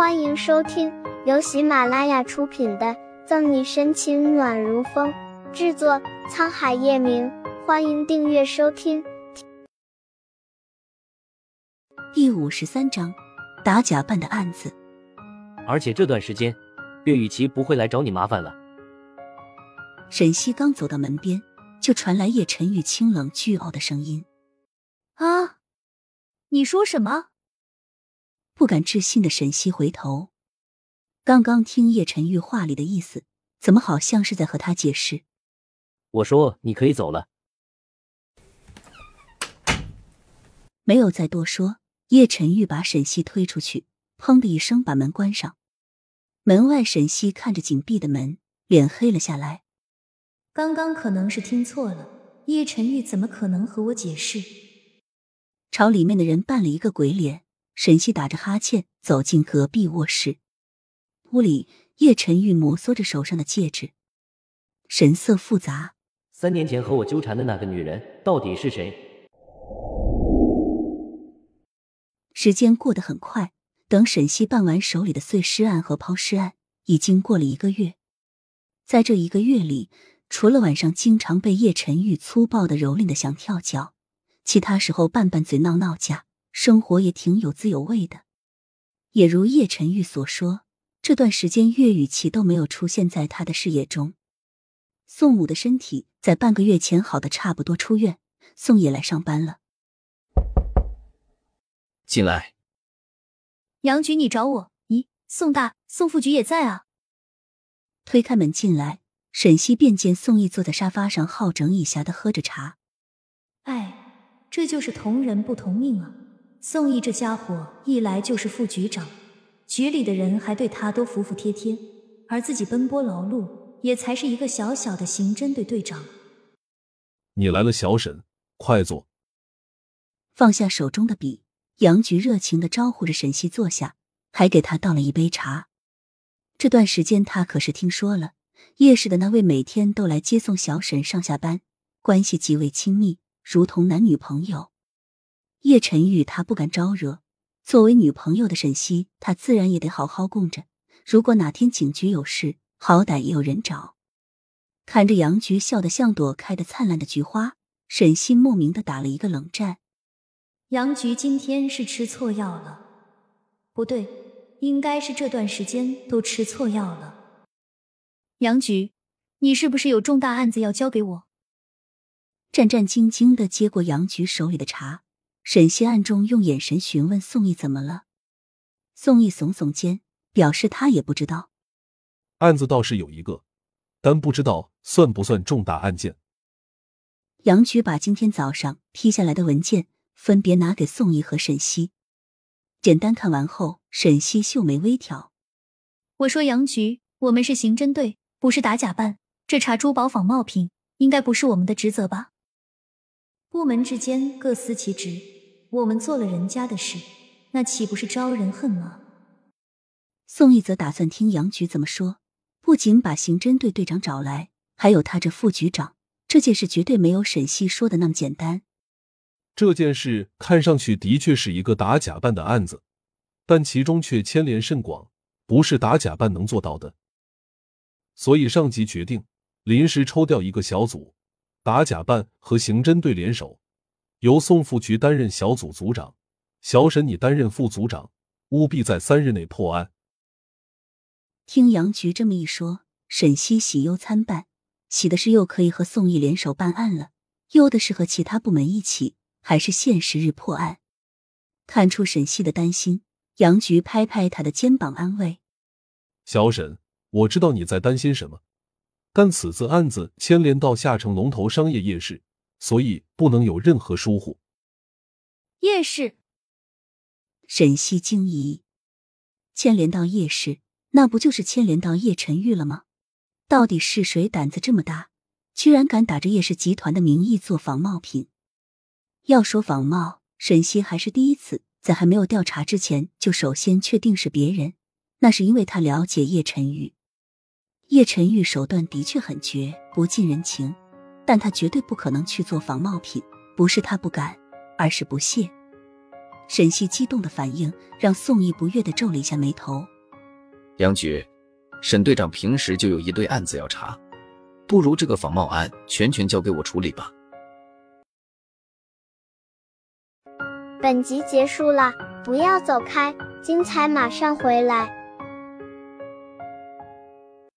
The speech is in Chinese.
欢迎收听由喜马拉雅出品的《赠你深情暖如风》，制作沧海夜明。欢迎订阅收听。第五十三章，打假办的案子。而且这段时间，岳雨琪不会来找你麻烦了。沈西刚走到门边，就传来叶晨玉清冷倨傲的声音：“啊，你说什么？”不敢置信的沈西回头，刚刚听叶晨玉话里的意思，怎么好像是在和他解释？我说你可以走了，没有再多说。叶晨玉把沈西推出去，砰的一声把门关上。门外，沈西看着紧闭的门，脸黑了下来。刚刚可能是听错了，叶晨玉怎么可能和我解释？朝里面的人扮了一个鬼脸。沈西打着哈欠走进隔壁卧室，屋里叶晨玉摩挲着手上的戒指，神色复杂。三年前和我纠缠的那个女人到底是谁？时间过得很快，等沈西办完手里的碎尸案和抛尸案，已经过了一个月。在这一个月里，除了晚上经常被叶晨玉粗暴的蹂躏的想跳脚，其他时候拌拌嘴闹闹架。生活也挺有滋有味的，也如叶晨玉所说，这段时间岳雨琪都没有出现在他的视野中。宋母的身体在半个月前好的差不多出院，宋也来上班了。进来，杨局，你找我？咦，宋大、宋副局也在啊。推开门进来，沈西便见宋毅坐在沙发上，好整以暇的喝着茶。哎，这就是同人不同命啊。宋毅这家伙一来就是副局长，局里的人还对他都服服帖帖，而自己奔波劳碌，也才是一个小小的刑侦队队长。你来了，小沈，快坐。放下手中的笔，杨局热情的招呼着沈西坐下，还给他倒了一杯茶。这段时间他可是听说了，叶氏的那位每天都来接送小沈上下班，关系极为亲密，如同男女朋友。叶晨玉他不敢招惹，作为女朋友的沈西，他自然也得好好供着。如果哪天警局有事，好歹也有人找。看着杨菊笑得像朵开得灿烂的菊花，沈西莫名的打了一个冷战。杨菊今天是吃错药了，不对，应该是这段时间都吃错药了。杨菊，你是不是有重大案子要交给我？战战兢兢的接过杨菊手里的茶。沈西暗中用眼神询问宋毅怎么了，宋毅耸耸肩，表示他也不知道。案子倒是有一个，但不知道算不算重大案件。杨局把今天早上批下来的文件分别拿给宋毅和沈西，简单看完后，沈西秀眉微挑：“我说杨局，我们是刑侦队，不是打假办，这查珠宝仿冒品应该不是我们的职责吧？”部门之间各司其职，我们做了人家的事，那岂不是招人恨吗？宋毅则打算听杨局怎么说，不仅把刑侦队队长找来，还有他这副局长，这件事绝对没有沈西说的那么简单。这件事看上去的确是一个打假扮的案子，但其中却牵连甚广，不是打假扮能做到的。所以上级决定临时抽调一个小组。打假办和刑侦队联手，由宋副局担任小组组长，小沈你担任副组长，务必在三日内破案。听杨局这么一说，沈西喜忧参半，喜的是又可以和宋毅联手办案了，忧的是和其他部门一起，还是限时日破案。看出沈西的担心，杨局拍拍他的肩膀安慰：“小沈，我知道你在担心什么。”但此次案子牵连到下城龙头商业夜市，所以不能有任何疏忽。夜市，沈西惊疑，牵连到夜市，那不就是牵连到叶晨玉了吗？到底是谁胆子这么大，居然敢打着叶氏集团的名义做仿冒品？要说仿冒，沈西还是第一次，在还没有调查之前就首先确定是别人，那是因为他了解叶晨玉。叶晨玉手段的确很绝，不近人情，但他绝对不可能去做仿冒品。不是他不敢，而是不屑。沈西激动的反应让宋毅不悦的皱了一下眉头。杨局，沈队长平时就有一堆案子要查，不如这个仿冒案全权交给我处理吧。本集结束了，不要走开，精彩马上回来。